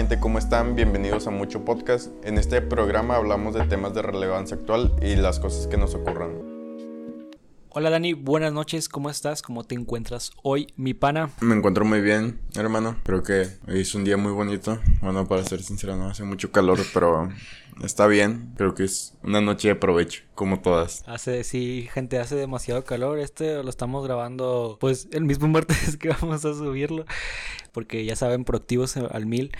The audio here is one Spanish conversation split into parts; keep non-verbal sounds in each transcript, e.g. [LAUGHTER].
gente? ¿Cómo están? Bienvenidos a Mucho Podcast. En este programa hablamos de temas de relevancia actual y las cosas que nos ocurran. Hola Dani, buenas noches, ¿cómo estás? ¿Cómo te encuentras hoy, mi pana? Me encuentro muy bien, hermano. Creo que hoy es un día muy bonito. Bueno, para ser sincero, no hace mucho calor, pero está bien. Creo que es una noche de provecho, como todas. Hace, sí, gente, hace demasiado calor. Este lo estamos grabando, pues, el mismo [LAUGHS] martes que vamos a subirlo. Porque ya saben, proactivos al mil.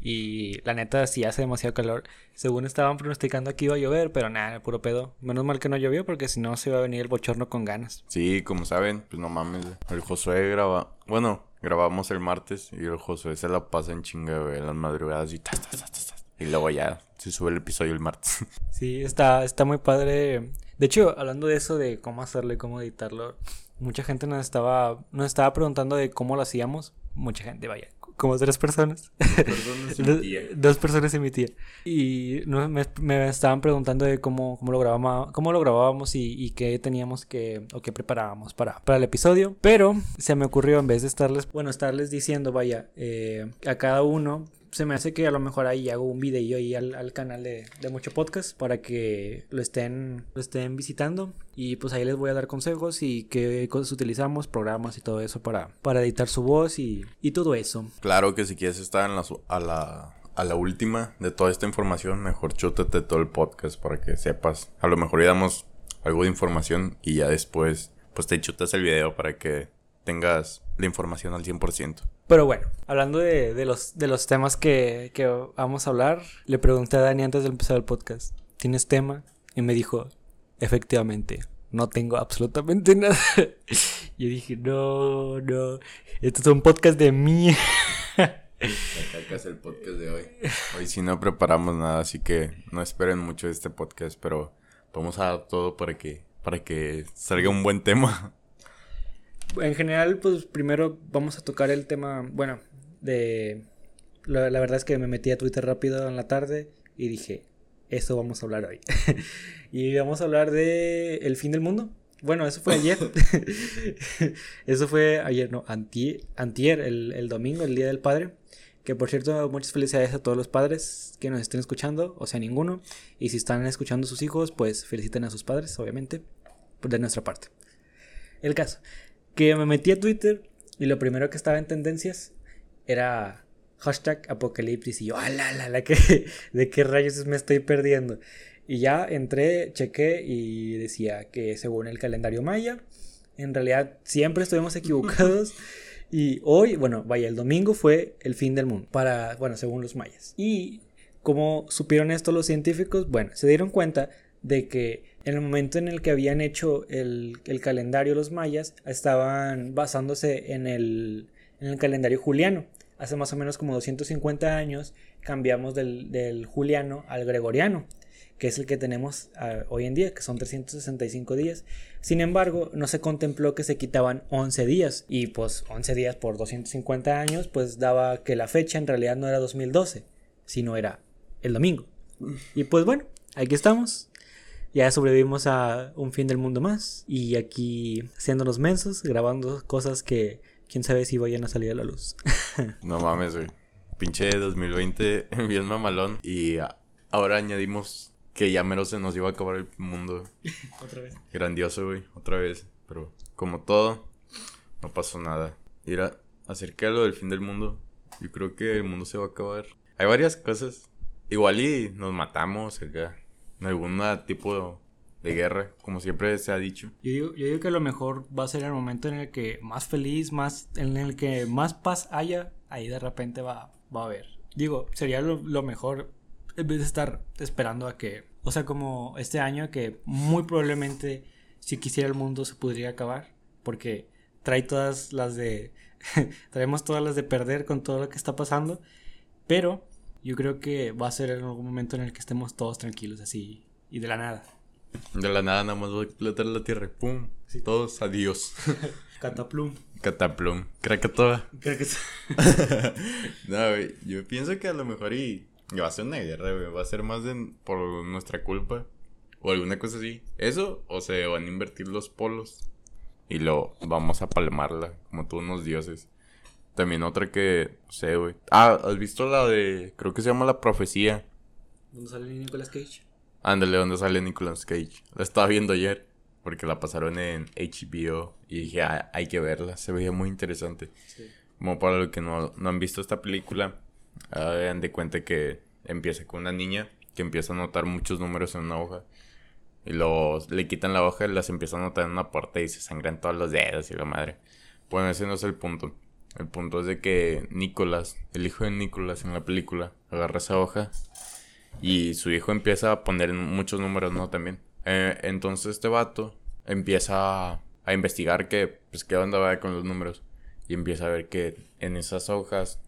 Y la neta, sí hace demasiado calor. Según estaban pronosticando que iba a llover, pero nada, puro pedo. Menos mal que no llovió porque si no se iba a venir el bochorno con ganas. Sí, como saben, pues no mames. El Josué graba. Bueno, grabamos el martes y el Josué se la pasa en chinga, güey, las madrugadas y tas, tas, tas, tas, Y luego ya se sube el episodio el martes. [LAUGHS] Sí, está, está muy padre. De hecho, hablando de eso, de cómo hacerlo y cómo editarlo, mucha gente nos estaba, nos estaba preguntando de cómo lo hacíamos. Mucha gente, vaya, como tres personas. Dos personas y [LAUGHS] mi tía. Dos personas y mi tía. Y no, me, me estaban preguntando de cómo, cómo, lo, grabábamos, cómo lo grabábamos y, y qué teníamos que, o qué preparábamos para, para el episodio. Pero se me ocurrió, en vez de estarles, bueno, estarles diciendo, vaya, eh, a cada uno se me hace que a lo mejor ahí hago un video ahí al, al canal de, de, Mucho Podcast para que lo estén, lo estén visitando. Y pues ahí les voy a dar consejos y qué cosas utilizamos, programas y todo eso para, para editar su voz y, y todo eso. Claro que si quieres estar en la, a, la, a la última de toda esta información, mejor chútate todo el podcast para que sepas. A lo mejor ya damos algo de información y ya después pues te chutas el video para que tengas la información al 100%. Pero bueno, hablando de, de, los, de los temas que, que, vamos a hablar, le pregunté a Dani antes de empezar el podcast, ¿tienes tema? Y me dijo, efectivamente, no tengo absolutamente [LAUGHS] nada. Yo dije, no, no, esto es un podcast de mí. Acá es el podcast de hoy. Hoy sí no preparamos nada, así que no esperen mucho de este podcast, pero vamos a dar todo para que, para que salga un buen tema en general, pues primero vamos a tocar el tema, bueno, de... La, la, verdad es que me metí a Twitter rápido en la tarde y dije, eso vamos a hablar hoy. [LAUGHS] y vamos a hablar de el fin del mundo. Bueno, eso fue ayer. [LAUGHS] eso fue ayer, no, antier, antier el, el domingo, el Día del Padre. Que por cierto, muchas felicidades a todos los padres que nos estén escuchando, o sea, ninguno. Y si están escuchando a sus hijos, pues feliciten a sus padres, obviamente, de nuestra parte. El caso que me metí a Twitter y lo primero que estaba en tendencias era hashtag apocalipsis y yo, ala, la, la, que, [LAUGHS] ¿de qué rayos me estoy perdiendo? Y ya entré, chequé y decía que según el calendario maya, en realidad siempre estuvimos equivocados. [LAUGHS] y hoy, bueno, vaya, el domingo fue el fin del mundo, para, bueno, según los mayas. Y como supieron esto los científicos, bueno, se dieron cuenta de que en el momento en el que habían hecho el, el calendario los mayas, estaban basándose en el, en el, calendario juliano. Hace más o menos como 250 años cambiamos del, del juliano al gregoriano, que es el que tenemos uh, hoy en día, que son 365 días. Sin embargo, no se contempló que se quitaban 11 días, y pues 11 días por 250 años, pues daba que la fecha en realidad no era 2012, sino era el domingo. Y pues bueno, aquí estamos, ya sobrevivimos a un fin del mundo más. Y aquí siendo los mensos, grabando cosas que quién sabe si vayan a salir a la luz. [LAUGHS] no mames, güey. Pinche 2020, [LAUGHS] bien mamalón. Y ahora añadimos que ya menos se nos iba a acabar el mundo. [LAUGHS] Otra vez. Grandioso, güey. Otra vez. Pero como todo, no pasó nada. Mira, acerca de lo del fin del mundo, yo creo que el mundo se va a acabar. Hay varias cosas. Igual y nos matamos acá algún tipo de, de, guerra, como siempre se ha dicho. Yo digo, yo digo que lo mejor va a ser el momento en el que más feliz, más en el que más paz haya, ahí de repente va, va a haber. Digo, sería lo, lo mejor en vez de estar esperando a que, o sea, como este año que muy probablemente si quisiera el mundo se podría acabar, porque trae todas las de, [LAUGHS] traemos todas las de perder con todo lo que está pasando, pero yo creo que va a ser en algún momento en el que estemos todos tranquilos así y de la nada. De la nada nada más va a explotar la tierra. ¡Pum! Sí. Todos adiós. [LAUGHS] Cataplum. Cataplum. Krakatoa. [LAUGHS] No, güey. Yo pienso que a lo mejor y... Va a ser una guerra, güey. Va a ser más de... por nuestra culpa. O alguna cosa así. Eso, o se van a invertir los polos. Y lo vamos a palmarla como todos unos dioses. También otra que, no sé, güey. Ah, ¿has visto la de, creo que se llama La Profecía? ¿Dónde sale Nicolas Cage? Ándale, ¿dónde sale Nicolas Cage? La estaba viendo ayer, porque la pasaron en HBO y dije, ah, hay que verla, se veía muy interesante. Sí. Como para los que no, no han visto esta película, hagan de cuenta que empieza con una niña que empieza a notar muchos números en una hoja. Y los, le quitan la hoja y las empieza a notar en una puerta y se sangran todos los dedos y la madre. Bueno, ese no es el punto. El punto es de que Nicolás, el hijo de Nicolás en la película, agarra esa hoja y su hijo empieza a poner muchos números, ¿no? También. Eh, entonces este vato empieza a, investigar qué, pues, qué onda va con los números. Y empieza a ver que en esas hojas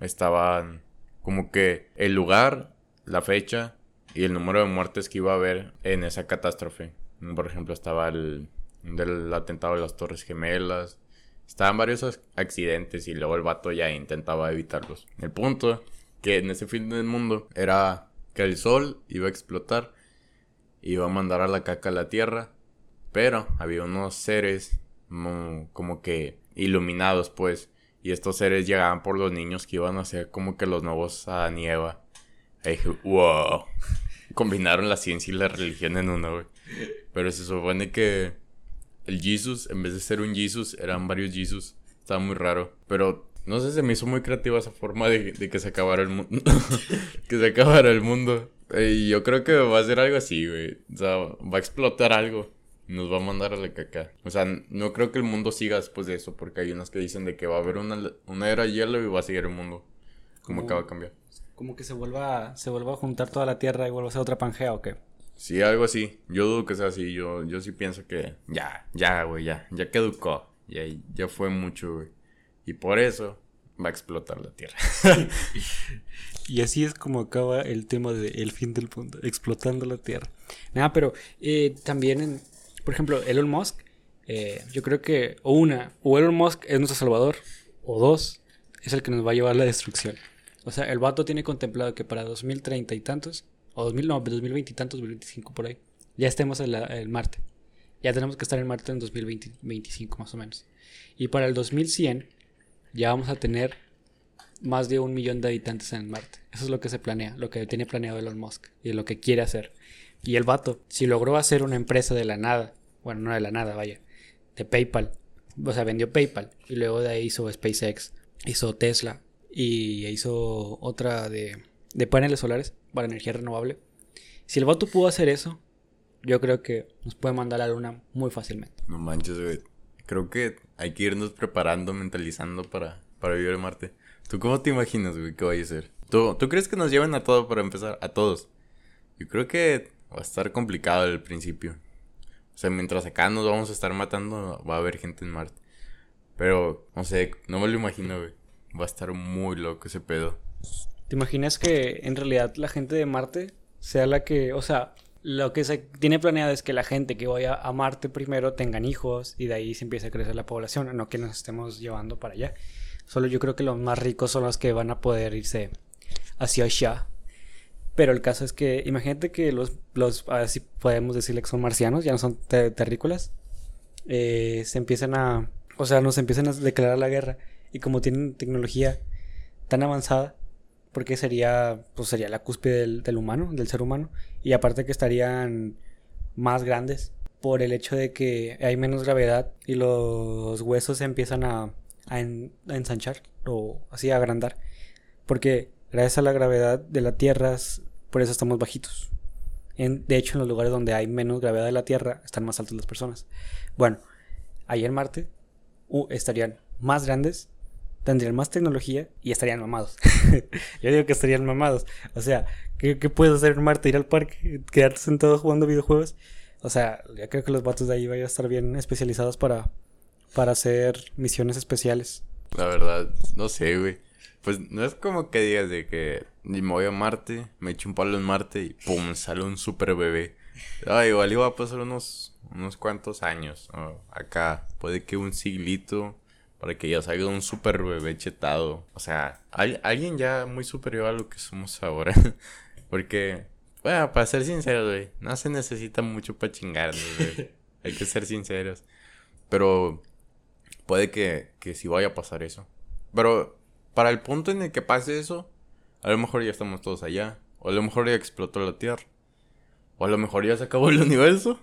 estaban como que el lugar, la fecha y el número de muertes que iba a haber en esa catástrofe. Por ejemplo, estaba el del atentado de las Torres Gemelas. Estaban varios accidentes y luego el vato ya intentaba evitarlos. El punto que en ese fin del mundo era que el sol iba a explotar, iba a mandar a la caca a la tierra, pero había unos seres como que iluminados pues y estos seres llegaban por los niños que iban a ser como que los nuevos a Nieva. Ahí dije, wow. [LAUGHS] Combinaron la ciencia y la religión en uno, güey. Pero se supone que el Jesus, en vez de ser un Jesus, eran varios Jesus. Estaba muy raro. Pero no sé, se me hizo muy creativa esa forma de, que se acabara el mundo. [LAUGHS] que se acabara el mundo. Y yo creo que va a ser algo así, güey. O sea, va a explotar algo nos va a mandar a la caca. O sea, no creo que el mundo siga después de eso, porque hay unas que dicen de que va a haber una, una era hielo y va a seguir el mundo. Como, acaba de cambiar. Como que se vuelva, se vuelva a juntar toda la tierra y vuelva a ser otra pangea o qué. Sí, algo así. Yo dudo que sea así. Yo, yo sí pienso que ya, ya, güey, ya, ya que educó. Ya, ya fue mucho, güey. Y por eso va a explotar la tierra. [LAUGHS] y así es como acaba el tema del fin del mundo, explotando la tierra. Nada, pero eh, también por ejemplo, Elon Musk, eh, yo creo que, o una, o Elon Musk es nuestro salvador, o dos, es el que nos va a llevar a la destrucción. O sea, el vato tiene contemplado que para 2030 y tantos, o 2000, no, 2020 y tantos, 2025 por ahí, ya estemos en, el Marte. Ya tenemos que estar en Marte en 2025 más o menos. Y para el 2100 ya vamos a tener más de un millón de habitantes en Marte. Eso es lo que se planea, lo que tiene planeado Elon Musk y lo que quiere hacer. Y el vato, si logró hacer una empresa de la nada, bueno, no de la nada, vaya, de PayPal, o sea, vendió PayPal y luego de ahí hizo SpaceX, hizo Tesla y hizo otra de, de paneles solares para energía renovable. Si el vato pudo hacer eso, yo creo que nos puede mandar a la luna muy fácilmente. No manches, güey. Creo que hay que irnos preparando, mentalizando para, para vivir en Marte. ¿Tú cómo te imaginas, güey, que vaya a ser? ¿Tú, ¿Tú crees que nos lleven a todo para empezar? A todos. Yo creo que Va a estar complicado al principio. O sea, mientras acá nos vamos a estar matando, va a haber gente en Marte. Pero, no sé, no me lo imagino, güey. Va a estar muy loco ese pedo. ¿Te imaginas que en realidad la gente de Marte sea la que, o sea, lo que se tiene planeado es que la gente que vaya a Marte primero tengan hijos y de ahí se empiece a crecer la población, no que nos estemos llevando para allá. Solo yo creo que los más ricos son los que van a poder irse hacia allá pero el caso es que, imagínate que los, los así podemos decirle que son marcianos, ya no son terrícolas, eh, se empiezan a, o sea, nos empiezan a declarar la guerra. Y como tienen tecnología tan avanzada, porque sería, pues sería la cúspide del, del humano, del ser humano, y aparte que estarían más grandes por el hecho de que hay menos gravedad y los huesos se empiezan a, a ensanchar o así a agrandar. Porque gracias a la gravedad de la Tierra por eso estamos bajitos. En, de hecho, en los lugares donde hay menos gravedad de la Tierra, están más altas las personas. Bueno, ahí en Marte estarían más grandes, tendrían más tecnología y estarían mamados. [LAUGHS] Yo digo que estarían mamados. O sea, ¿qué, ¿qué, puedes hacer en Marte? Ir al parque, quedarte sentado jugando videojuegos. O sea, ya creo que los vatos de ahí vayan a estar bien especializados para, para hacer misiones especiales. La verdad, no sé, güey. Pues no es como que digas de que me voy a Marte, me echo un palo en Marte y pum, sale un super bebé. Ah, igual iba a pasar unos, unos cuantos años. acá, puede que un siglito para que ya salga un super bebé chetado. O sea, hay, alguien ya muy superior a lo que somos ahora. [LAUGHS] Porque, bueno, para ser sinceros, güey, no se necesita mucho para chingarnos, güey. [LAUGHS] hay que ser sinceros. Pero puede que, que sí vaya a pasar eso. Pero para el punto en el que pase eso, a lo mejor ya estamos todos allá. O a lo mejor ya explotó la Tierra. O a lo mejor ya se acabó el universo.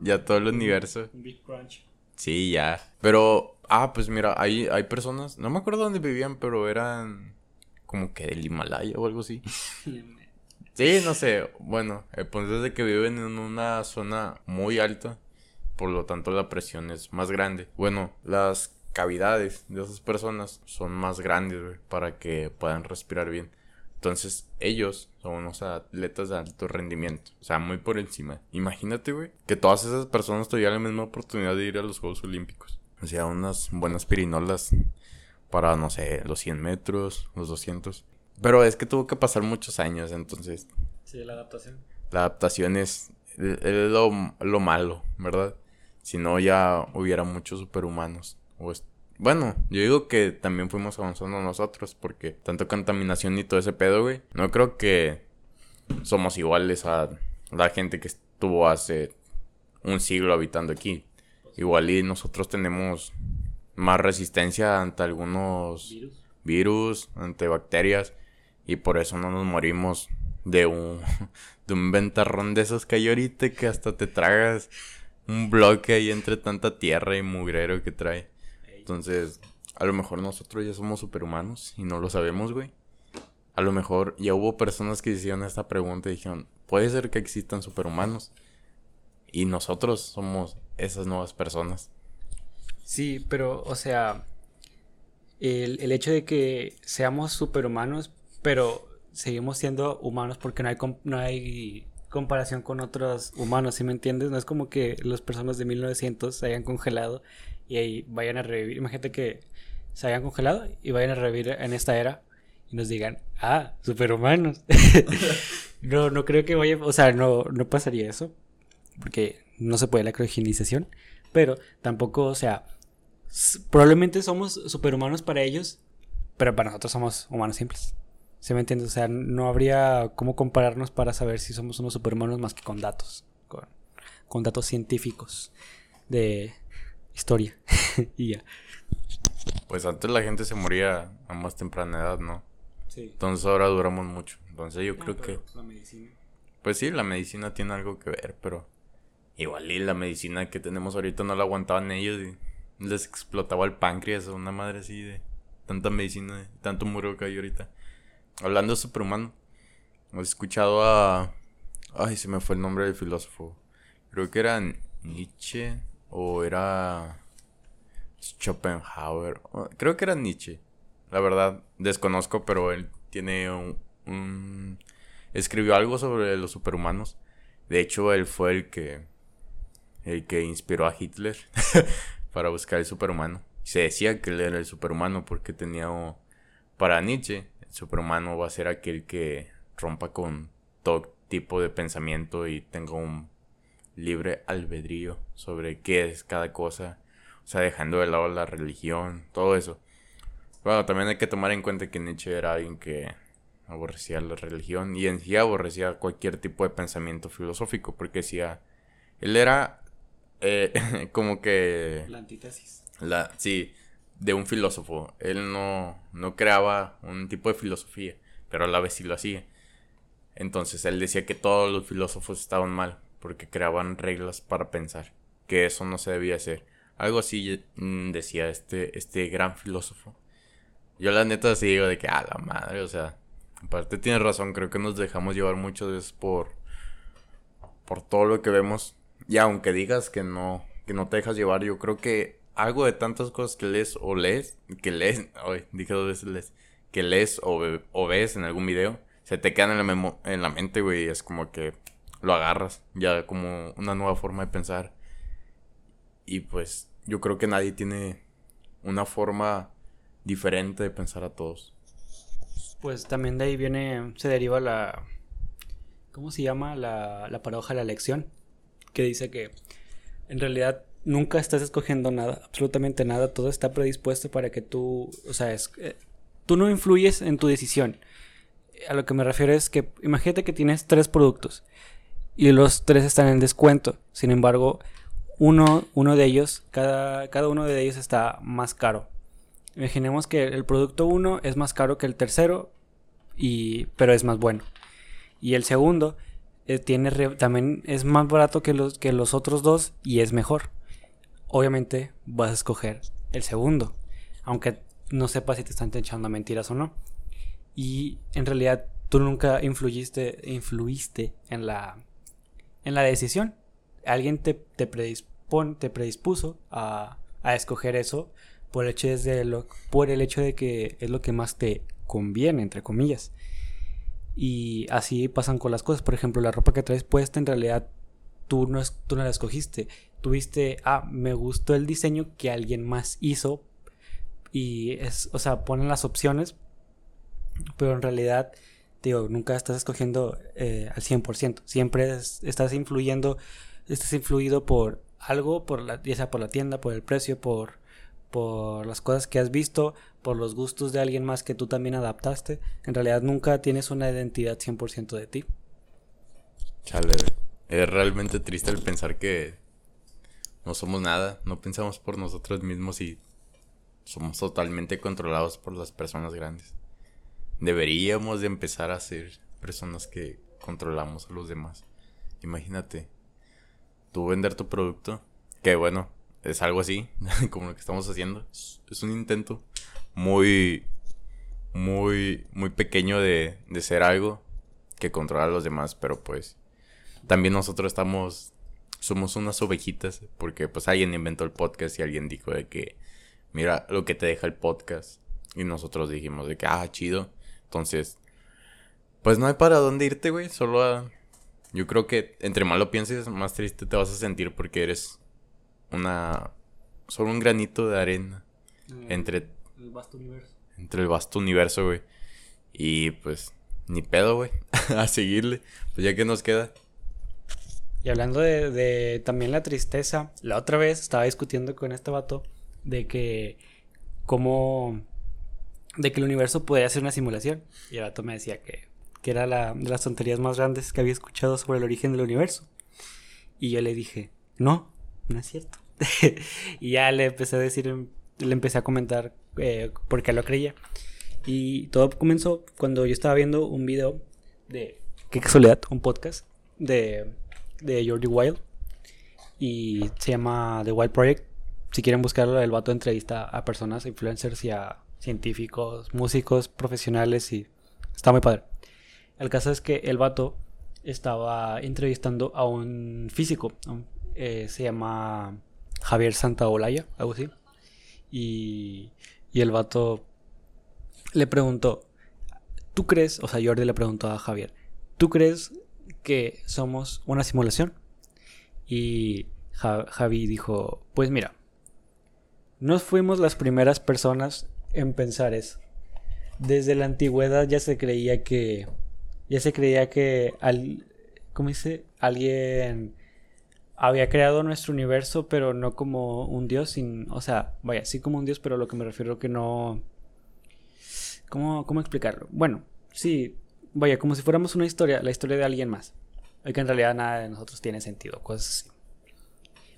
Ya todo el universo. Big Crunch. Sí, ya. Pero, ah, pues mira, hay, hay personas, no me acuerdo dónde vivían, pero eran como que del Himalaya o algo así. [LAUGHS] Sí, no sé. Bueno, el punto es de que viven en una zona muy alta. Por lo tanto, la presión es más grande. Bueno, las cavidades de esas personas son más grandes, güey, para que puedan respirar bien. Entonces, ellos son unos atletas de alto rendimiento. O sea, muy por encima. Imagínate, güey, que todas esas personas tuvieran la misma oportunidad de ir a los Juegos Olímpicos. O sea, unas buenas pirinolas para, no sé, los 100 metros, los 200. Pero es que tuvo que pasar muchos años, entonces. Sí, la adaptación. La adaptación es, es lo, lo, malo, ¿verdad? Si no, ya hubiera muchos superhumanos. O bueno, yo digo que también fuimos avanzando nosotros, porque tanto contaminación y todo ese pedo, güey. No creo que somos iguales a la gente que estuvo hace un siglo habitando aquí. Igual y nosotros tenemos más resistencia ante algunos Virus. virus, ante bacterias. Y por eso no nos morimos de un, [LAUGHS] de un ventarrón de esos que hay ahorita que hasta te tragas un bloque ahí entre tanta tierra y mugrero que trae. Entonces, a lo mejor nosotros ya somos superhumanos y no lo sabemos, güey. A lo mejor ya hubo personas que hicieron esta pregunta y dijeron, puede ser que existan superhumanos. Y nosotros somos esas nuevas personas. Sí, pero, o sea, el, el hecho de que seamos superhumanos, pero seguimos siendo humanos porque no hay, no hay comparación con otros humanos, ¿sí me entiendes? No es como que las personas de 1900 se hayan congelado y ahí vayan a revivir. Imagínate que se hayan congelado y vayan a revivir en esta era y nos digan, ah, superhumanos. [LAUGHS] no, no creo que vaya, o sea, no, no pasaría eso porque no se puede la criogenización, pero tampoco, o sea, probablemente somos superhumanos para ellos, pero para nosotros somos humanos simples. ¿Se me entiende? O sea, no habría cómo compararnos para saber si somos unos superhumanos más que con datos, con, con datos científicos de historia [LAUGHS] y ya. Pues antes la gente se moría a más temprana edad, ¿no? Sí. Entonces ahora duramos mucho. Entonces yo creo que... la medicina. Pues sí, la medicina tiene algo que ver, pero... Igual la medicina que tenemos ahorita no la aguantaban ellos y les explotaba el páncreas o una madre así de tanta medicina, tanto muro que hay ahorita. Hablando de superhumano, ¿has escuchado a... Ay, se me fue el nombre del filósofo. Creo que era Nietzsche o era Schopenhauer. Creo que era Nietzsche. La verdad, desconozco, pero él tiene un- Escribió algo sobre los superhumanos. De hecho, él fue el que... El que inspiró a Hitler [LAUGHS] para buscar el superhumano. Se decía que él era el superhumano porque tenía... Para Nietzsche, el superhumano va a ser aquel que rompa con todo tipo de pensamiento y tenga un libre albedrío sobre qué es cada cosa. O sea, dejando de lado la religión, todo eso. Bueno, también hay que tomar en cuenta que Nietzsche era alguien que aborrecía la religión y en sí aborrecía cualquier tipo de pensamiento filosófico porque decía, él era eh, [LAUGHS] como que La antítesis. la, sí, de un filósofo. Él no, no creaba un tipo de filosofía, pero a la vez sí lo hacía. Entonces él decía que todos los filósofos estaban mal, porque creaban reglas para pensar, que eso no se debía hacer. Algo así mm, decía este, este gran filósofo. Yo la neta sí digo de que, a la madre, o sea, aparte tienes razón, creo que nos dejamos llevar muchas veces por, por todo lo que vemos. Y aunque digas que no, que no te dejas llevar, yo creo que algo de tantas cosas que lees o lees, que lees, [LAUGHS] ay, dije dos veces que lees o, o ves en algún video, se te quedan en la, memo- en la mente, güey, es como que lo agarras, ya como una nueva forma de pensar. Y pues yo creo que nadie tiene una forma diferente de pensar a todos. Pues también de ahí viene, se deriva la, ¿cómo se llama? La, la paradoja de la elección, que dice que en realidad nunca estás escogiendo nada, absolutamente nada, todo está predispuesto para que tú, o sea, es, eh, tú no influyes en tu decisión. A lo que me refiero es que imagínate que tienes tres productos y los tres están en descuento, sin embargo, uno, uno de ellos, cada, cada uno de ellos está más caro. Imaginemos que el producto 1 es más caro que el tercero, y, pero es más bueno. Y el segundo eh, tiene también es más barato que los, que los otros dos y es mejor. Obviamente vas a escoger el segundo, aunque no sepas si te están echando mentiras o no. Y en realidad tú nunca influiste, influiste en la, en la decisión. Alguien te, te, te predispuso a, a escoger eso por el, hecho de lo, por el hecho de que es lo que más te conviene, entre comillas. Y así pasan con las cosas. Por ejemplo, la ropa que traes puesta en realidad tú no, tú no la escogiste. Tuviste, ah, me gustó el diseño que alguien más hizo. Y es, o sea, ponen las opciones. Pero en realidad, digo, nunca estás escogiendo eh, al 100%. Siempre estás influyendo, estás influido por algo, por la, ya sea por la tienda, por el precio, por, por las cosas que has visto, por los gustos de alguien más que tú también adaptaste. En realidad nunca tienes una identidad 100% de ti. Chale, es realmente triste el pensar que no somos nada, no pensamos por nosotros mismos y somos totalmente controlados por las personas grandes. Deberíamos de empezar a ser personas que controlamos a los demás. Imagínate, tú vender tu producto, que bueno, es algo así, [LAUGHS] como lo que estamos haciendo. Es, un intento muy, muy, muy pequeño de, de ser algo que controla a los demás, pero pues también nosotros estamos, somos unas ovejitas, porque pues alguien inventó el podcast y alguien dijo de que, mira lo que te deja el podcast. Y nosotros dijimos de que, ah, chido. Entonces, pues no hay para dónde irte, güey, solo a... Yo creo que entre más lo pienses, más triste te vas a sentir porque eres una solo un granito de arena mm, entre vasto universo. Entre el vasto universo, güey. Y pues ni pedo, güey, [LAUGHS] a seguirle. Pues ya que nos queda. Y hablando de, de, también la tristeza, la otra vez estaba discutiendo con este vato de que como de que el universo podría ser una simulación. Y el vato me decía que, que era la, de las tonterías más grandes que había escuchado sobre el origen del universo. Y yo le dije, no, no es cierto. [LAUGHS] y ya le empecé a decir, le empecé a comentar eh, porque lo creía. Y todo comenzó cuando yo estaba viendo un video de, qué casualidad, un podcast de, de Jordi Wild. Y se llama The Wild Project. Si quieren buscarlo, el vato entrevista a personas, influencers y a científicos, músicos, profesionales y está muy padre. El caso es que el vato estaba entrevistando a un físico, eh, se llama Javier Santaolalla, algo así. Y, y el vato le preguntó, ¿tú crees, o sea, Jordi le preguntó a Javier, ¿tú crees que somos una simulación? Y Javi dijo, pues mira, no fuimos las primeras personas en pensar eso. Desde la antigüedad ya se creía que, ya se creía que, al, ¿cómo dice? Alguien había creado nuestro universo, pero no como un dios, sin, o sea, vaya, sí como un dios, pero lo que me refiero que no... ¿Cómo, cómo explicarlo? Bueno, sí, vaya, como si fuéramos una historia, la historia de alguien más. Y que en realidad nada de nosotros tiene sentido, cosas así.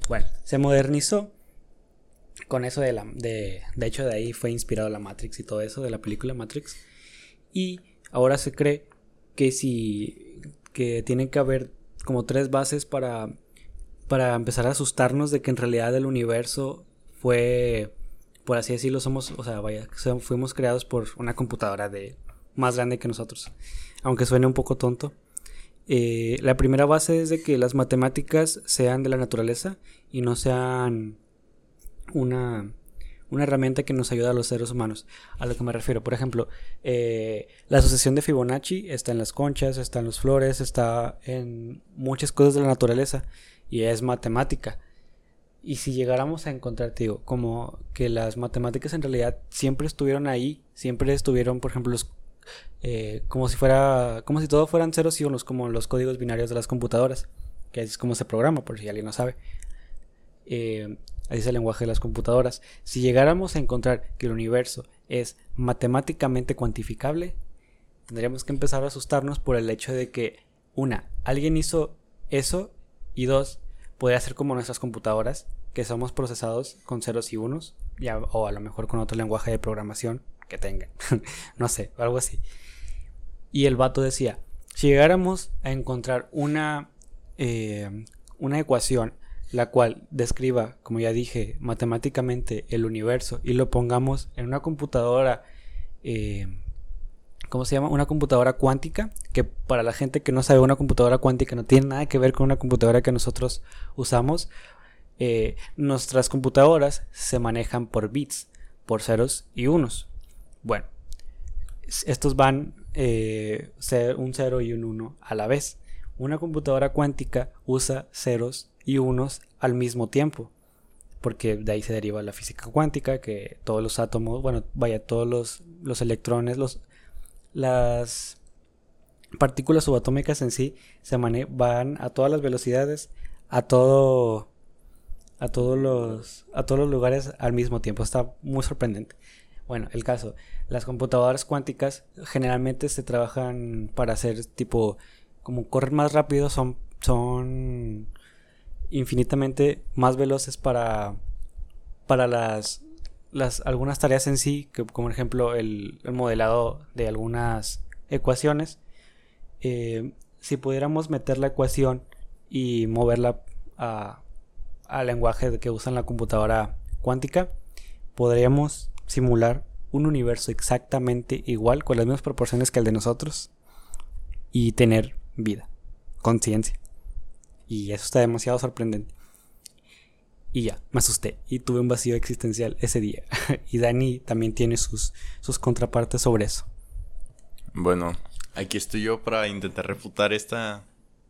Bueno, se modernizó con eso de la... De, de hecho, de ahí fue inspirado la Matrix y todo eso, de la película Matrix. Y ahora se cree que si... que tienen que haber como tres bases para para empezar a asustarnos de que en realidad el universo fue, por así decirlo, somos, o sea, vaya, fuimos creados por una computadora de más grande que nosotros, aunque suene un poco tonto. Eh, la primera base es de que las matemáticas sean de la naturaleza y no sean una, una herramienta que nos ayuda a los seres humanos. A lo que me refiero, por ejemplo, eh, la asociación de Fibonacci está en las conchas, está en las flores, está en muchas cosas de la naturaleza y es matemática. Y si llegáramos a encontrar, digo, como que las matemáticas en realidad siempre estuvieron ahí, siempre estuvieron, por ejemplo, eh, como si fuera, como si todo fueran ceros y unos, como los códigos binarios de las computadoras, que es como se programa, por si alguien no sabe. Eh, así es el lenguaje de las computadoras. Si llegáramos a encontrar que el universo es matemáticamente cuantificable, tendríamos que empezar a asustarnos por el hecho de que, una, alguien hizo eso y dos, podría ser como nuestras computadoras, que somos procesados con ceros y unos. o a lo mejor con otro lenguaje de programación que tengan, [LAUGHS] no sé, algo así. Y el vato decía, si llegáramos a encontrar una, eh, una ecuación la cual describa, como ya dije, matemáticamente el universo y lo pongamos en una computadora, eh, ¿cómo se llama? Una computadora cuántica, que para la gente que no sabe una computadora cuántica no tiene nada que ver con una computadora que nosotros usamos. Eh, nuestras computadoras se manejan por bits, por ceros y unos. Bueno, estos van eh, un 0 y un 1 a la vez. Una computadora cuántica usa ceros y unos al mismo tiempo. Porque de ahí se deriva la física cuántica, que todos los átomos, bueno, vaya, todos los, los electrones, los, las partículas subatómicas en sí se van a todas las velocidades, a todo, a todos los, a todos los lugares al mismo tiempo. Está muy sorprendente. Bueno, el caso, las computadoras cuánticas generalmente se trabajan para hacer tipo, como correr más rápido, son, son infinitamente más veloces para, para las, las, algunas tareas en sí, que, como por ejemplo el, modelado de algunas ecuaciones. Eh, si pudiéramos meter la ecuación y moverla a, al lenguaje que usa la computadora cuántica, podríamos simular un universo exactamente igual, con las mismas proporciones que el de nosotros, y tener vida, conciencia. Y eso está demasiado sorprendente. Y ya, me asusté y tuve un vacío existencial ese día. [LAUGHS] y Dani también tiene sus, sus contrapartes sobre eso. Bueno, aquí estoy yo para intentar refutar esta,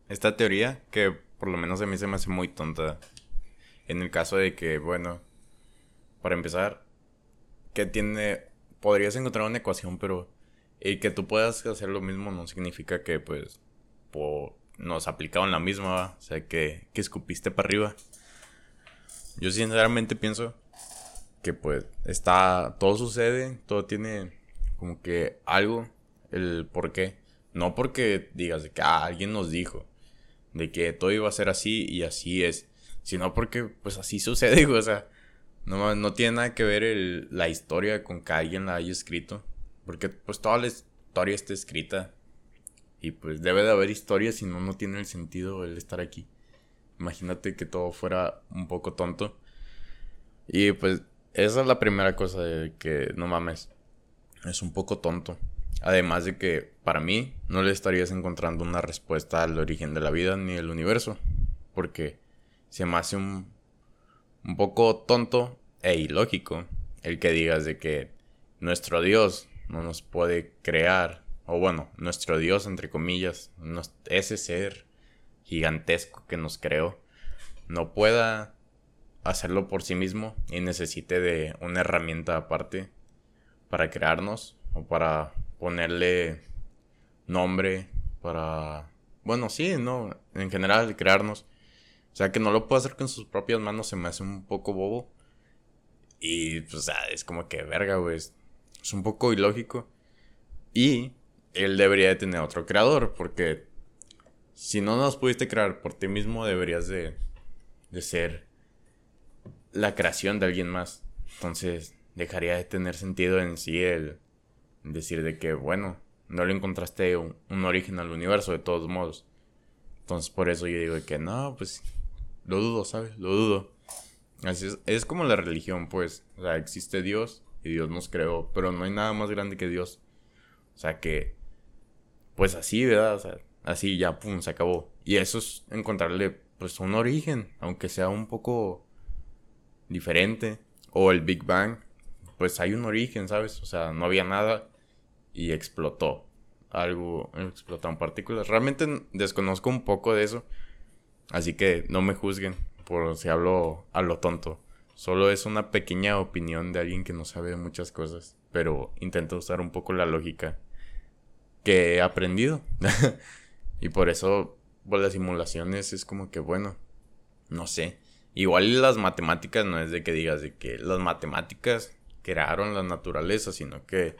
esta teoría que por lo menos a mí se me hace muy tonta. En el caso de que, bueno, para empezar, que tiene, podrías encontrar una ecuación, pero y que tú puedas hacer lo mismo no significa que pues por, nos aplicaban la misma, o sea, que, que escupiste para arriba. Yo sinceramente pienso que pues está, todo sucede, todo tiene como que algo, el por qué. No porque digas de que ah, alguien nos dijo, de que todo iba a ser así y así es, sino porque pues así sucede, [LAUGHS] o sea, no, no tiene nada que ver el, la historia con que alguien la haya escrito, porque pues toda la historia está escrita y pues debe de haber historias, si no, no tiene el sentido el estar aquí. Imagínate que todo fuera un poco tonto. Y pues esa es la primera cosa de que no mames. Es un poco tonto. Además de que para mí no le estarías encontrando una respuesta al origen de la vida ni el universo. Porque se me hace un, un poco tonto e ilógico el que digas de que nuestro Dios no nos puede crear o bueno, nuestro Dios, entre comillas, ese ser gigantesco que nos creó, no pueda hacerlo por sí mismo y necesite de una herramienta aparte para crearnos o para ponerle nombre, para, bueno, sí, no, en general crearnos. O sea, que no lo pueda hacer con sus propias manos se me hace un poco bobo. Y pues es como que verga, güey. Es un poco ilógico. Y él debería de tener otro creador, porque si no nos pudiste crear por ti mismo, deberías de, de ser la creación de alguien más. Entonces, dejaría de tener sentido en sí el decir de que, bueno, no le encontraste un, origen al universo de todos modos. Entonces, por eso yo digo que no, pues, lo dudo, ¿sabes? Lo dudo. Así es, es como la religión, pues. O sea, existe Dios y Dios nos creó, pero no hay nada más grande que Dios. O sea, que pues así, ¿verdad? O sea, así ya, pum, se acabó. Y eso es encontrarle, pues, un origen, aunque sea un poco diferente. O el Big Bang, pues hay un origen, ¿sabes? O sea, no había nada y explotó. Algo, explotaron partículas. Realmente desconozco un poco de eso. Así que no me juzguen por si hablo a lo tonto. Solo es una pequeña opinión de alguien que no sabe muchas cosas. Pero intento usar un poco la lógica que he aprendido. [LAUGHS] y por eso, pues las simulaciones es como que, bueno, no sé. Igual las matemáticas no es de que digas de que las matemáticas crearon la naturaleza, sino que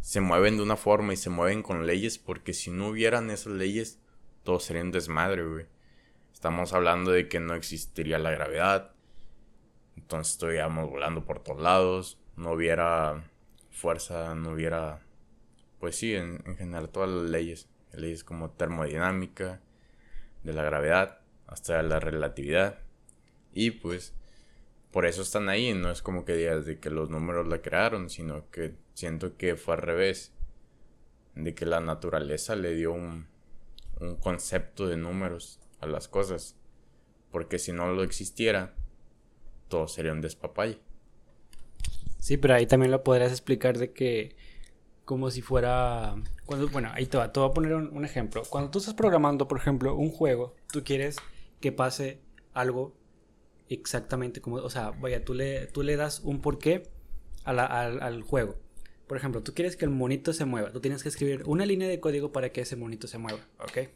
se mueven de una forma y se mueven con leyes, porque si no hubieran esas leyes, todo sería un desmadre, güey. Estamos hablando de que no existiría la gravedad, Entonces estuviéramos volando por todos lados, no hubiera fuerza, no hubiera, pues sí, en, en general todas las leyes, leyes como termodinámica, de la gravedad, hasta la relatividad. Y pues por eso están ahí, no es como que digas de que los números la crearon, sino que siento que fue al revés, de que la naturaleza le dio un, un concepto de números a las cosas, porque si no lo existiera, todo sería un despapalle. Sí, pero ahí también lo podrías explicar de que como si fuera cuando bueno ahí te va te voy a poner un, ejemplo. Cuando tú estás programando por ejemplo un juego tú quieres que pase algo exactamente como o sea vaya tú le tú le das un porqué al, al juego. Por ejemplo tú quieres que el monito se mueva tú tienes que escribir una línea de código para que ese monito se mueva ¿ok?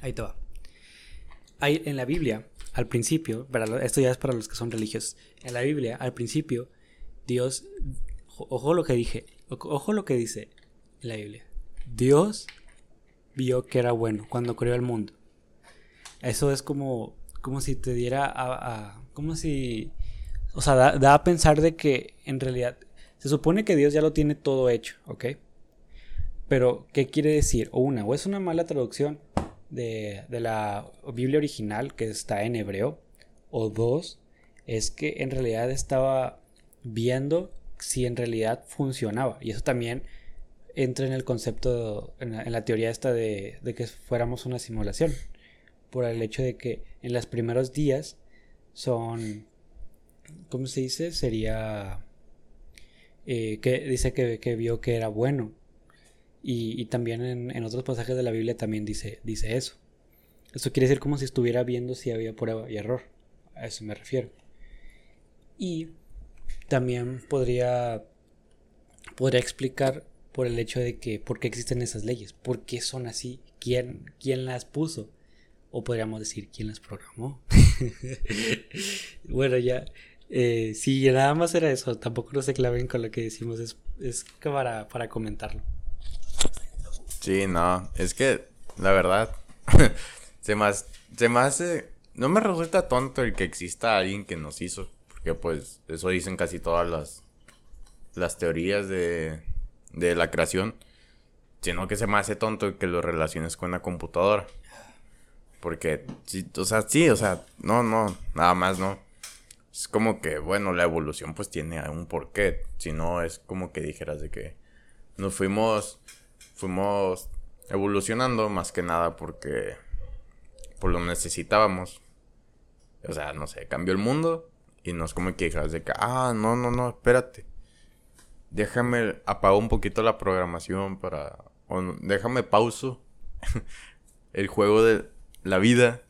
ahí te va. Ahí en la Biblia al principio esto ya es para los que son religiosos en la Biblia al principio Dios ojo lo que dije Ojo lo que dice la Biblia. Dios vio que era bueno cuando creó el mundo. Eso es como, como si te diera a, como si, o sea, da, a pensar de que en realidad se supone que Dios ya lo tiene todo hecho, ¿ok? Pero, ¿qué quiere decir? O una, o es una mala traducción de, de la Biblia original que está en hebreo, o dos, es que en realidad estaba viendo si en realidad funcionaba. Y eso también entra en el concepto, en la, teoría esta de, que fuéramos una simulación. Por el hecho de que en los primeros días son, ¿cómo se dice? Sería, eh, que dice que, vio que era bueno. Y, también en, otros pasajes de la Biblia también dice, dice eso. Eso quiere decir como si estuviera viendo si había prueba y error. A eso me refiero. Y también podría, podría explicar por el hecho de que por qué existen esas leyes, por qué son así, quién, quién las puso, o podríamos decir quién las programó. [LAUGHS] bueno, ya, eh, si nada más era eso, tampoco no se claven con lo que decimos, es, es para, para comentarlo. Sí, no, es que la verdad, [LAUGHS] se, más, se me hace, no me resulta tonto el que exista alguien que nos hizo. Que pues eso dicen casi todas las, las teorías de, de la creación. Sino que se me hace tonto que lo relaciones con la computadora. Porque, o sea, sí, o sea, no, no, nada más, no. Es como que, bueno, la evolución pues tiene un porqué. Si no, es como que dijeras de que nos fuimos, fuimos evolucionando más que nada porque, por lo necesitábamos. O sea, no sé, cambió el mundo y no es como que de que, ah, no, no, no, espérate. Déjame, apago un poquito la programación para... Déjame pauso [LAUGHS] el juego de la vida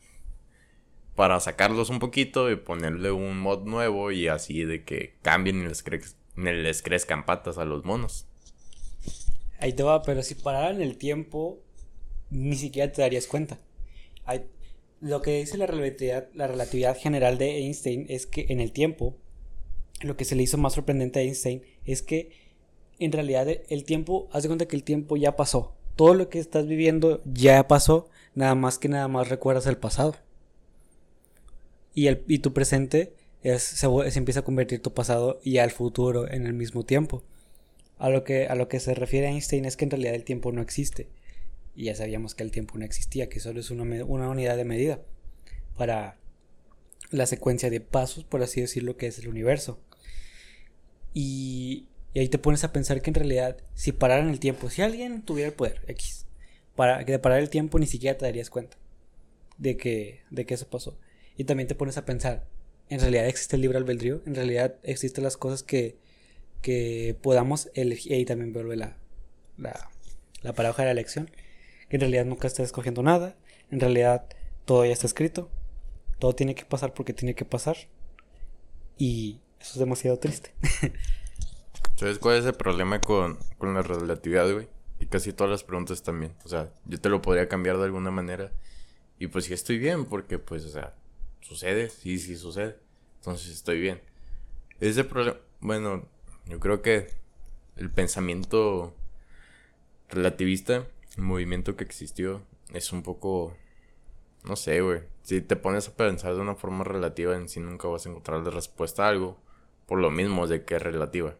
para sacarlos un poquito y ponerle un mod nuevo y así de que cambien y les, les crezcan patas a los monos. Ahí te va, pero si pararan el tiempo, ni siquiera te darías cuenta. Lo que dice la relatividad, la relatividad general de Einstein es que en el tiempo, lo que se le hizo más sorprendente a Einstein es que en realidad el tiempo, haz de cuenta que el tiempo ya pasó. Todo lo que estás viviendo ya pasó, nada más que nada más recuerdas el pasado. Y, el, y tu presente es, se, se, empieza a convertir tu pasado y al futuro en el mismo tiempo. A lo, que, a lo que se refiere Einstein es que en realidad el tiempo no existe y ya sabíamos que el tiempo no existía, que solo es una, unidad de medida para la secuencia de pasos, por así decirlo, que es el universo. Y, ahí te pones a pensar que en realidad, si pararan el tiempo, si alguien tuviera el poder, X, para que de parar el tiempo ni siquiera te darías cuenta de que, de que eso pasó. Y también te pones a pensar, ¿en realidad existe el libre albedrío? ¿En realidad existen las cosas que, que podamos elegir? Y ahí también vuelve la, la, la paradoja de la elección en realidad nunca estás escogiendo nada, en realidad todo ya está escrito, todo tiene que pasar porque tiene que pasar y eso es demasiado triste. [LAUGHS] ¿Sabes cuál es el problema con, con la relatividad, güey? Y casi todas las preguntas también. O sea, yo te lo podría cambiar de alguna manera. Y pues sí estoy bien, porque pues, o sea, sucede, sí, sí sucede. Entonces estoy bien. Ese problema, bueno, yo creo que el pensamiento relativista el movimiento que existió es un poco no sé, güey. Si te pones a pensar de una forma relativa en sí nunca vas a encontrar la respuesta a algo. Por lo mismo de que es relativa.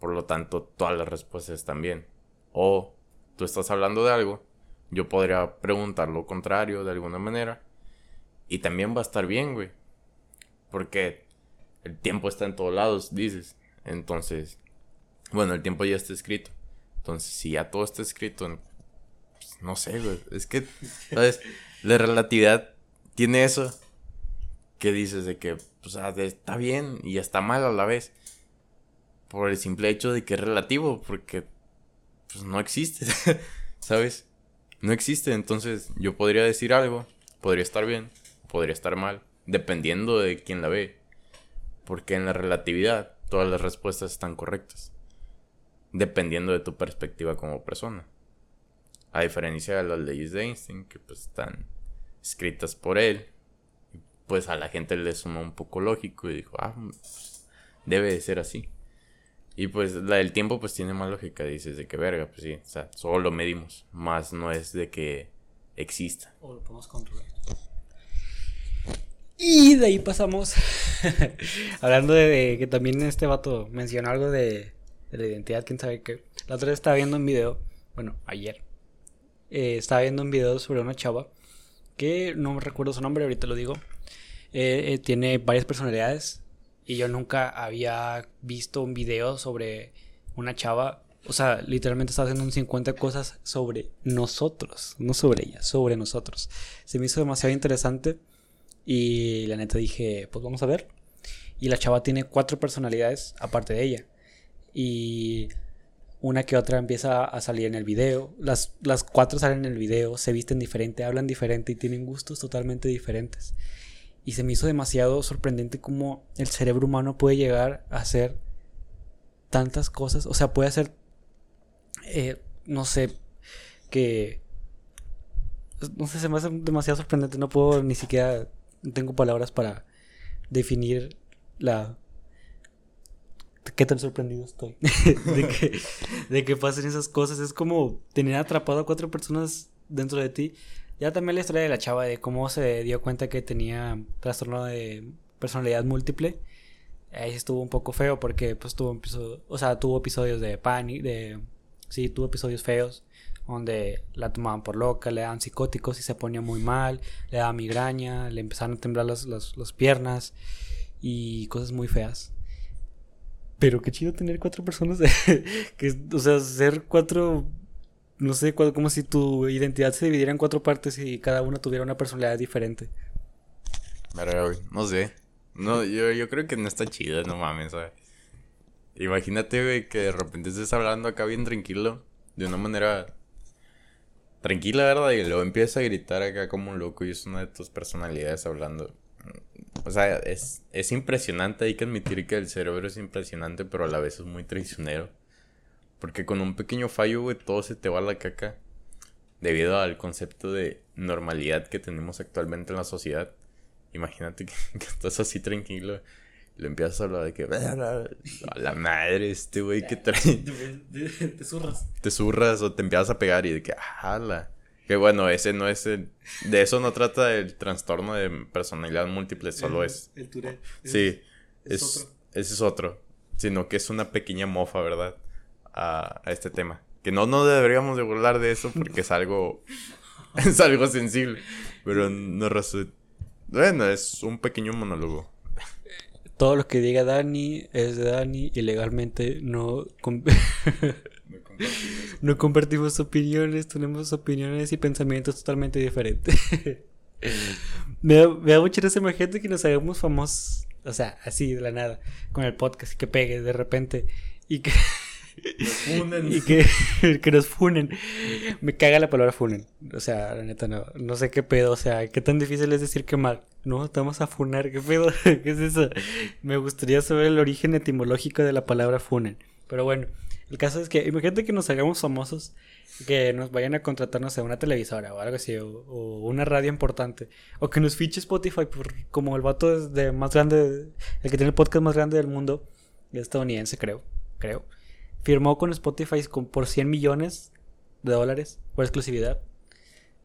Por lo tanto, todas las respuestas están bien. O tú estás hablando de algo, yo podría preguntar lo contrario de alguna manera. Y también va a estar bien, güey. Porque el tiempo está en todos lados, dices. Entonces, bueno, el tiempo ya está escrito. Entonces, si ya todo está escrito, pues, no sé, güey. Es que, ¿sabes? La relatividad tiene eso que dices de que, pues, está bien y está mal a la vez. Por el simple hecho de que es relativo, porque, pues, no existe, [LAUGHS] ¿sabes? No existe, entonces yo podría decir algo, podría estar bien, podría estar mal, dependiendo de quién la ve. Porque en la relatividad todas las respuestas están correctas, dependiendo de tu perspectiva como persona. A diferencia de las leyes de Einstein, que pues están escritas por él, pues a la gente le sumó un poco lógico y dijo, ah, pues, debe de ser así. Y pues la del tiempo pues tiene más lógica, dices, de que verga, pues sí, o sea, solo lo medimos, más no es de que exista. O lo podemos controlar. Y de ahí pasamos. [LAUGHS] Hablando de, que también este vato mencionó algo de, la identidad, quién sabe qué. La otra vez estaba viendo un video, bueno, ayer. Eh, estaba viendo un video sobre una chava que no recuerdo su nombre, ahorita lo digo. Eh, eh, tiene varias personalidades y yo nunca había visto un video sobre una chava. O sea, literalmente estaba haciendo un 50 cosas sobre nosotros, no sobre ella, sobre nosotros. Se me hizo demasiado interesante y la neta dije, pues vamos a ver. Y la chava tiene cuatro personalidades aparte de ella. Y una que otra empieza a salir en el video. Las, las cuatro salen en el video, se visten diferente, hablan diferente y tienen gustos totalmente diferentes. Y se me hizo demasiado sorprendente cómo el cerebro humano puede llegar a hacer tantas cosas. O sea, puede hacer, eh, no sé, que... No sé, se me hace demasiado sorprendente. No puedo ni siquiera tengo palabras para definir la qué tan sorprendido estoy [LAUGHS] de, que, de que pasen esas cosas. Es como tener atrapado a cuatro personas dentro de ti. Ya también la historia de la chava de cómo se dio cuenta que tenía trastorno de personalidad múltiple. Ahí estuvo un poco feo porque pues tuvo o sea, tuvo episodios de pánico, de sí, tuvo episodios feos donde la tomaban por loca, le daban psicóticos y se ponía muy mal, le daba migraña, le empezaron a temblar las, piernas y cosas muy feas. Pero qué chido tener cuatro personas, [LAUGHS] que, o sea, ser cuatro, no sé, como si tu identidad se dividiera en cuatro partes y cada una tuviera una personalidad diferente. no sé. No, yo, yo creo que no está chido, no mames, ¿sabes? Imagínate, güey, que de repente estés hablando acá bien tranquilo, de una manera tranquila, ¿verdad? Y luego empieza a gritar acá como un loco y es una de tus personalidades hablando. O sea, es, es impresionante, hay que admitir que el cerebro es impresionante, pero a la vez es muy traicionero. Porque con un pequeño fallo, güey, todo se te va a la caca. Debido al concepto de normalidad que tenemos actualmente en la sociedad. Imagínate que, [LAUGHS] que estás así tranquilo le empiezas a hablar de que a la madre este güey que trae [LAUGHS] te, zurras te zurras o te empiezas a pegar y de que jala que bueno ese no es el, de eso no trata el trastorno de personalidad múltiple solo es el Tourette sí es, ese es otro sino que es una pequeña mofa verdad a, a este tema que no no deberíamos de burlar de eso porque es algo [LAUGHS] es algo sensible pero no resulta bueno es un pequeño monólogo. Todo lo que diga Dani es de Dani y legalmente no, [LAUGHS] no, compartimos. opiniones, tenemos opiniones y pensamientos totalmente diferentes. [LAUGHS] me, da, me da mucha gente que nos hagamos famosos, o sea, así de la nada, con el podcast y que pegue de repente y que [LAUGHS] y que, [LAUGHS] que, nos funen. Me caga la palabra funen. O sea, la neta no. No sé qué pedo. O sea, qué tan difícil es decir que mal. No, estamos a funar. ¿Qué pedo? ¿Qué es eso? Me gustaría saber el origen etimológico de la palabra funen. Pero bueno, el caso es que imagínate que nos hagamos famosos. Que nos vayan a contratarnos a una televisora o algo así. O, una radio importante. O que nos fiche Spotify por, como el vato es de más grande. El que tiene el podcast más grande del mundo. Estadounidense, creo. Creo firmó con Spotify por 100 millones de dólares por exclusividad.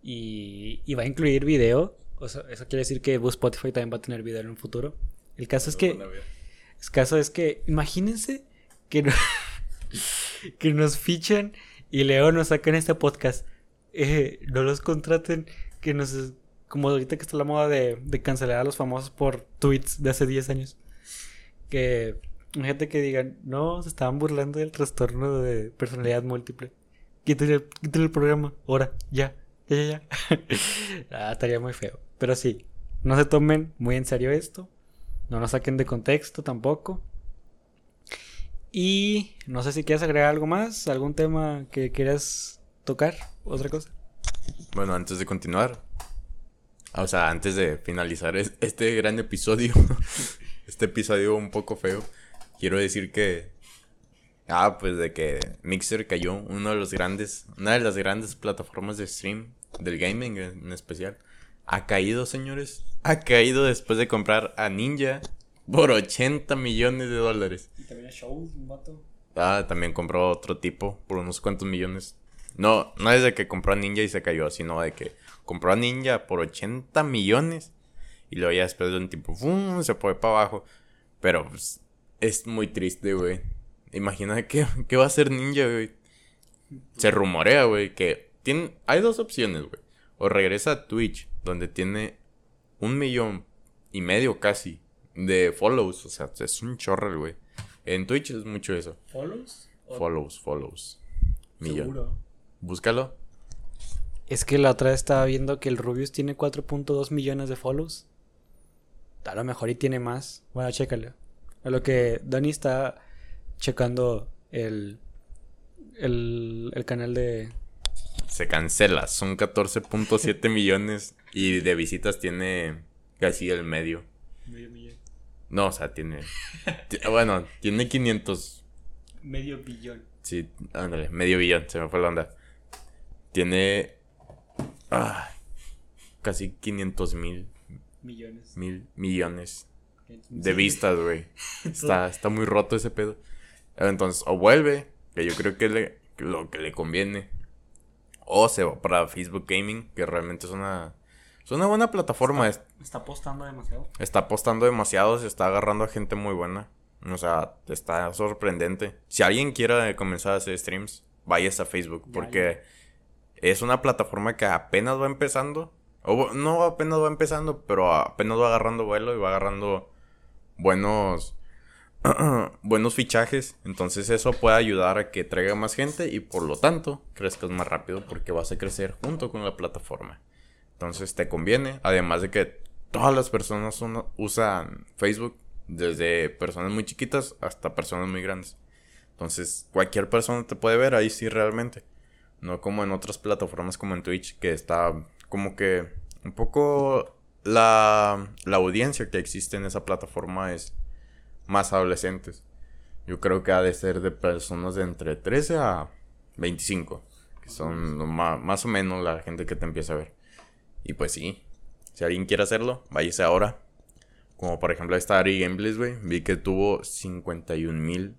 y, y va a incluir video. O sea, eso quiere decir que Spotify también va a tener video en un futuro. El caso es que. El caso es que. Imagínense que, no, [LAUGHS] [LAUGHS] que nos fichan y luego nos sacan este podcast. Eh, no los contraten. Que nos. Como ahorita que está la moda de, cancelar a los famosos por tweets de hace 10 años. Que. Gente que digan, no, se estaban burlando del trastorno de personalidad múltiple. Quítale, quítale el programa, ahora, ya, ya, ya, ya. [LAUGHS] ah, estaría muy feo. Pero sí, no se tomen muy en serio esto. No nos saquen de contexto tampoco. Y no sé si quieres agregar algo más, algún tema que quieras tocar, otra cosa. Bueno, antes de continuar, o sea, antes de finalizar este gran episodio, [LAUGHS] este episodio un poco feo, quiero decir que. Ah, pues de que Mixer cayó, uno de los grandes, una de las grandes plataformas de stream del gaming en especial. Ha caído, señores. Ha caído después de comprar a Ninja por 80 millones de dólares. Y también a Show, un vato. Ah, también compró otro tipo por unos cuantos millones. No, no es de que compró a Ninja y se cayó, sino de que compró a Ninja por 80 millones. Y luego ya después de un tiempo, ¡fum! se fue para abajo. Pero pues, es muy triste, güey. Imagina qué, qué va a hacer Ninja, güey. Se rumorea, güey, que tiene, hay dos opciones, güey. O regresa a Twitch, donde tiene un millón y medio casi de follows. O sea, es un chorro, güey. En Twitch es mucho eso. ¿Follows? Follows, follows. Millón. Seguro. Búscalo. Es que la otra vez estaba viendo que el Rubius tiene 4.2 millones de follows. A lo mejor y tiene más. Bueno, chécalo. A lo que Dani está checando el, el, el canal de... Se cancela. Son 14.7 millones y de visitas tiene casi el medio. Medio millón. No, o sea, tiene... bueno, tiene 500... Medio billón. Sí, ándale, medio billón, se me fue la onda. Tiene... Ah, casi 500 mil. Millones. Mil millones de vistas, güey. Está, está muy roto ese pedo. Entonces, o vuelve, que yo creo que, le, lo que le conviene. O se va para Facebook Gaming, que realmente es una, es una buena plataforma. Está, está apostando demasiado. Está apostando demasiado, se está agarrando a gente muy buena. O sea, está sorprendente. Si alguien quiere comenzar a hacer streams, vayas a Facebook, porque es una plataforma que apenas va empezando. O no apenas va empezando, pero apenas va agarrando vuelo y va agarrando buenos, [CLEARS THROAT] buenos fichajes. Entonces eso puede ayudar a que traiga más gente y por lo tanto crezcas más rápido porque vas a crecer junto con la plataforma. Entonces te conviene, además de que todas las personas usan Facebook, desde personas muy chiquitas hasta personas muy grandes. Entonces cualquier persona te puede ver ahí sí realmente. No como en otras plataformas como en Twitch que está como que un poco la, audiencia que existe en esa plataforma es más adolescentes. Yo creo que ha de ser de personas de entre 13 a 25, que son más, o menos la gente que te empieza a ver. Y pues sí, si alguien quiere hacerlo, váyase ahora. Como por ejemplo esta Ari Gameplays, güey. Vi que tuvo 51 mil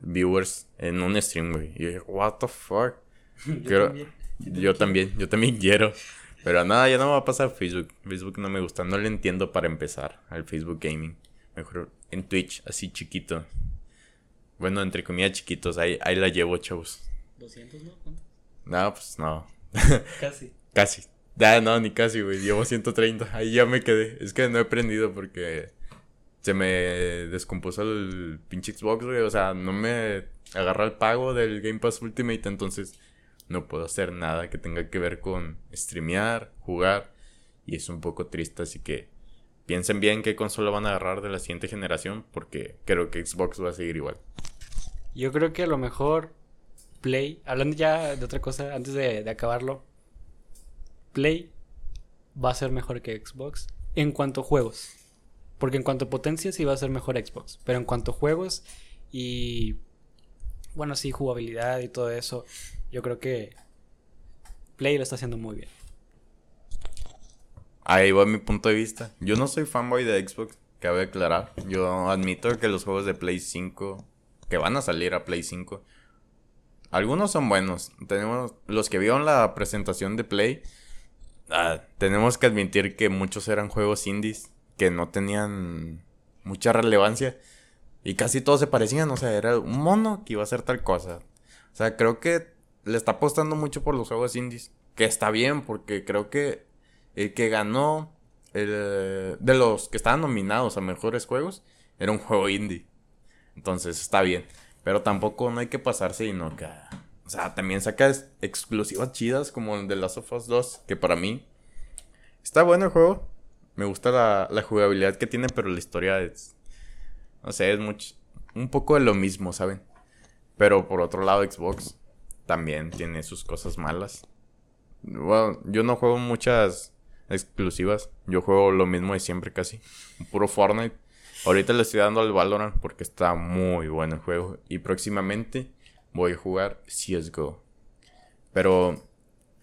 viewers en un stream, güey. Y dije, what the fuck. [LAUGHS] yo también, yo también quiero. Pero nada, ya no me va a pasar Facebook. Facebook no me gusta, no le entiendo para empezar al Facebook Gaming. Mejor en Twitch, así chiquito. Bueno, entre comillas chiquitos, ahí, ahí la llevo, chavos. ¿200 no? ¿Cuánto? No, pues no. Casi. Casi. Ah, no, ni casi, güey. Llevo 130. Ahí ya me quedé. Es que no he aprendido porque se me descompuso el pinche Xbox, güey. O sea, no me agarra el pago del Game Pass Ultimate, entonces no puedo hacer nada que tenga que ver con streamear, jugar. Y es un poco triste, así que piensen bien qué consola van a agarrar de la siguiente generación, porque creo que Xbox va a seguir igual. Yo creo que a lo mejor Play, hablando ya de otra cosa antes de acabarlo, Play va a ser mejor que Xbox en cuanto a juegos. Porque en cuanto a potencia sí va a ser mejor Xbox. Pero en cuanto a juegos y bueno, sí, jugabilidad y todo eso, yo creo que Play lo está haciendo muy bien. Ahí va mi punto de vista. Yo no soy fanboy de Xbox, cabe aclarar. Yo admito que los juegos de Play 5, que van a salir a Play 5, algunos son buenos. Tenemos los que vieron la presentación de Play. Ah, tenemos que admitir que muchos eran juegos indies que no tenían mucha relevancia y casi todos se parecían. O sea, era un mono que iba a hacer tal cosa. O sea, creo que le está apostando mucho por los juegos indies. Que está bien, porque creo que el que ganó el, de los que estaban nominados a mejores juegos era un juego indie. Entonces está bien. Pero tampoco no hay que pasarse y no que. O sea, también sacas exclusivas chidas como el de Last of Us 2. Que para mí está bueno el juego. Me gusta la, la jugabilidad que tiene, pero la historia es. No sé, es mucho. Un poco de lo mismo, ¿saben? Pero por otro lado, Xbox también tiene sus cosas malas. Bueno, yo no juego muchas exclusivas. Yo juego lo mismo de siempre casi. Puro Fortnite. Ahorita le estoy dando al Valorant porque está muy bueno el juego. Y próximamente voy a jugar CSGO. Pero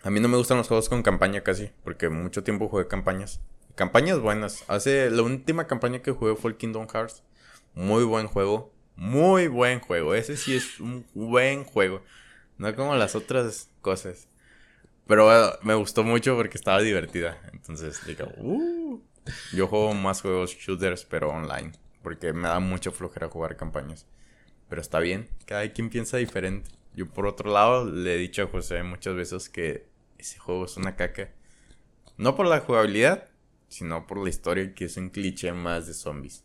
a mí no me gustan los juegos con campaña casi. Porque mucho tiempo jugué campañas. Campañas buenas. Hace la última campaña que jugué fue el Kingdom Hearts. Muy buen juego. Muy buen juego. Ese sí es un buen juego. No como las otras cosas. Pero bueno, me gustó mucho porque estaba divertida. Entonces, digo, uh. Yo juego más juegos shooters, pero online. Porque me da mucha flojera jugar campañas. Pero está bien, cada quien piensa diferente. Yo, por otro lado, le he dicho a José muchas veces que ese juego es una caca. No por la jugabilidad, sino por la historia, que es un cliché más de zombies.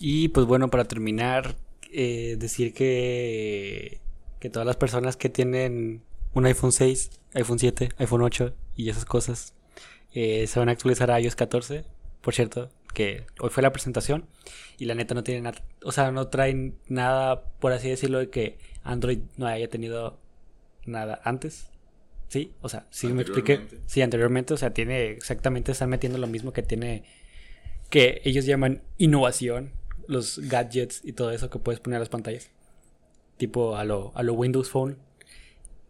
Y pues bueno, para terminar, eh, decir que, que todas las personas que tienen un iPhone 6, iPhone 7, iPhone 8 y esas cosas eh, se van a actualizar a iOS 14. Por cierto, que hoy fue la presentación y la neta no tiene nada, o sea, no traen nada, por así decirlo, de que Android no haya tenido nada antes. Sí, o sea, sí me expliqué. Sí, anteriormente, o sea, tiene exactamente, están metiendo lo mismo que tiene, que ellos llaman innovación, los gadgets y todo eso que puedes poner a las pantallas. Tipo a lo, a lo Windows Phone.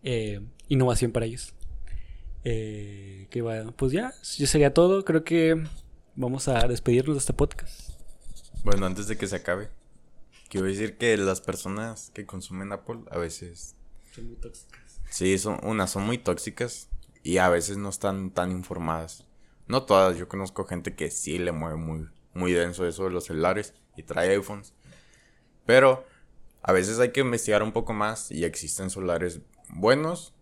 Eh, innovación para ellos. Eh, que bueno, pues ya, ya sería todo. Creo que vamos a despedirnos de este podcast. Bueno, antes de que se acabe, quiero decir que las personas que consumen Apple a veces Son muy tóxicas. Sí, son, unas son muy tóxicas y a veces no están tan informadas. No todas, yo conozco gente que sí le mueve muy, muy denso eso de los celulares y trae iPhones. Pero a veces hay que investigar un poco más y existen celulares buenos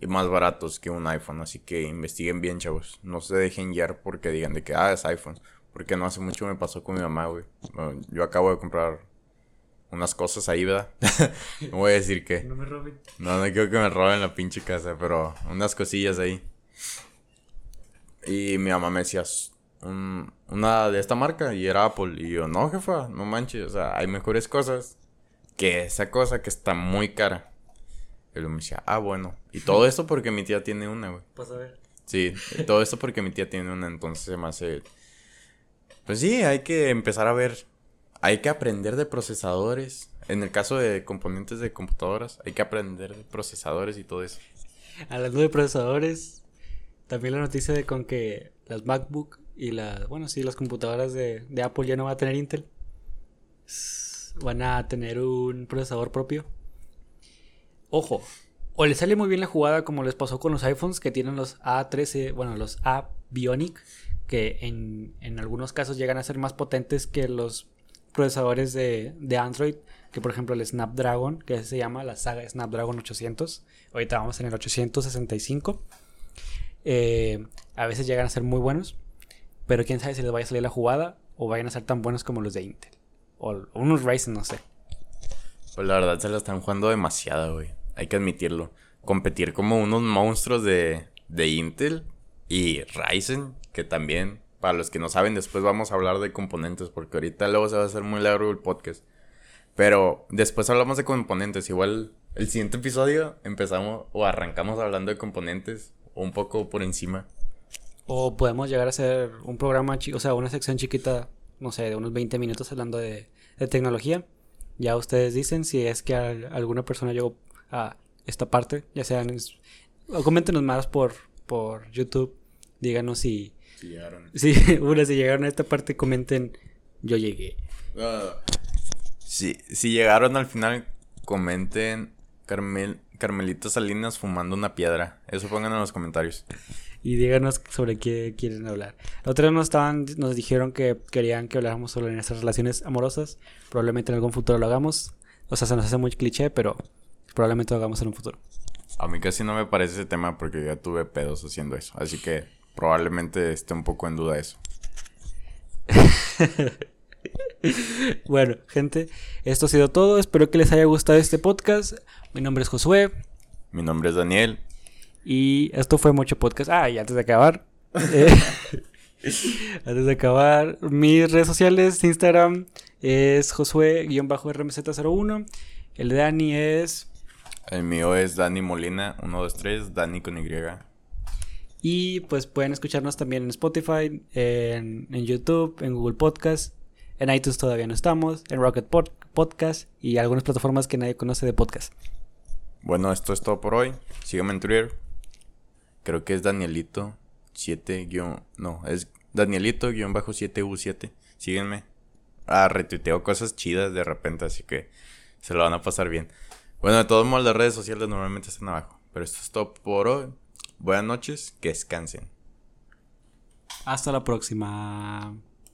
y más baratos que un iPhone. Así que investiguen bien, chavos. No se dejen guiar porque digan de que, ah, es iPhone. Porque no hace mucho me pasó con mi mamá, güey. Bueno, Yo acabo de comprar unas cosas ahí, ¿verdad? [LAUGHS] no voy a decir que... No me roben. No, no quiero que me roben la pinche casa, pero unas cosillas ahí. Y mi mamá me decía, "S- un- una de esta marca y era Apple. Y yo, no, jefa, no manches, o sea, hay mejores cosas que esa cosa que está muy cara. Y luego me decía, ah, bueno. Y todo esto porque mi tía tiene una, güey. Pues a ver. Sí, y todo esto porque mi tía tiene una, entonces se me hace... Pues sí, hay que empezar a ver, hay que aprender de procesadores. En el caso de componentes de computadoras, hay que aprender de procesadores y todo eso. Hablando de procesadores, también la noticia de con que las MacBook y las, bueno, sí, las computadoras de, de Apple ya no van a tener Intel. Van a tener un procesador propio. Ojo, o les sale muy bien la jugada como les pasó con los iPhones que tienen los A13, bueno, los A Bionic, que en, en algunos casos llegan a ser más potentes que los procesadores de, de Android, que por ejemplo el Snapdragon, que se llama la saga Snapdragon 800. Ahorita vamos en el 865. Eh, a veces llegan a ser muy buenos, pero quién sabe si les vaya a salir la jugada o vayan a ser tan buenos como los de Intel. O, o unos Ryzen, no sé. Pues la verdad se la están jugando demasiado, güey. Hay que admitirlo. Competir como unos monstruos de, de Intel y Ryzen, que también, para los que no saben, después vamos a hablar de componentes, porque ahorita luego se va a hacer muy largo el podcast. Pero después hablamos de componentes. Igual el siguiente episodio empezamos o arrancamos hablando de componentes o un poco por encima. O podemos llegar a hacer un programa, o sea, una sección chiquita, no sé, de unos 20 minutos hablando de, tecnología. Ya ustedes dicen si es que al- alguna persona llegó a esta parte, ya sean... O coméntenos más por, por YouTube. Díganos si... Si llegaron. [LAUGHS] Si, llegaron a esta parte, comenten, yo llegué. si, si llegaron al final, comenten Carmel, Carmelita Salinas fumando una piedra. Eso pongan en los comentarios. Y díganos sobre qué quieren hablar. La otra vez nos, estaban, nos dijeron que querían que habláramos sobre nuestras relaciones amorosas. Probablemente en algún futuro lo hagamos. O sea, se nos hace muy cliché, pero probablemente lo hagamos en un futuro. A mí casi no me parece ese tema porque ya tuve pedos haciendo eso. Así que probablemente esté un poco en duda eso. [LAUGHS] bueno, gente, esto ha sido todo. Espero que les haya gustado este podcast. Mi nombre es Josué. Mi nombre es Daniel. Y esto fue mucho podcast. Ah, y antes de acabar. [LAUGHS] eh, [LAUGHS] antes de acabar, mis redes sociales, Instagram es Josué-RMZ01. El de Dani es. El mío es Dani Molina, 123, Dani con Y. Y pues pueden escucharnos también en Spotify, en, en YouTube, en Google Podcast. En iTunes todavía no estamos, en Rocket Pod- Podcast y algunas plataformas que nadie conoce de podcast. Bueno, esto es todo por hoy. Síganme en Twitter. Creo que es Danielito 7 guion... No, es Danielito guion bajo 7U7. Síguenme. Ah, retuiteo cosas chidas de repente, así que se lo van a pasar bien. Bueno, de todos modos, las redes sociales normalmente están abajo. Pero esto es todo por hoy. Buenas noches, que descansen. Hasta la próxima.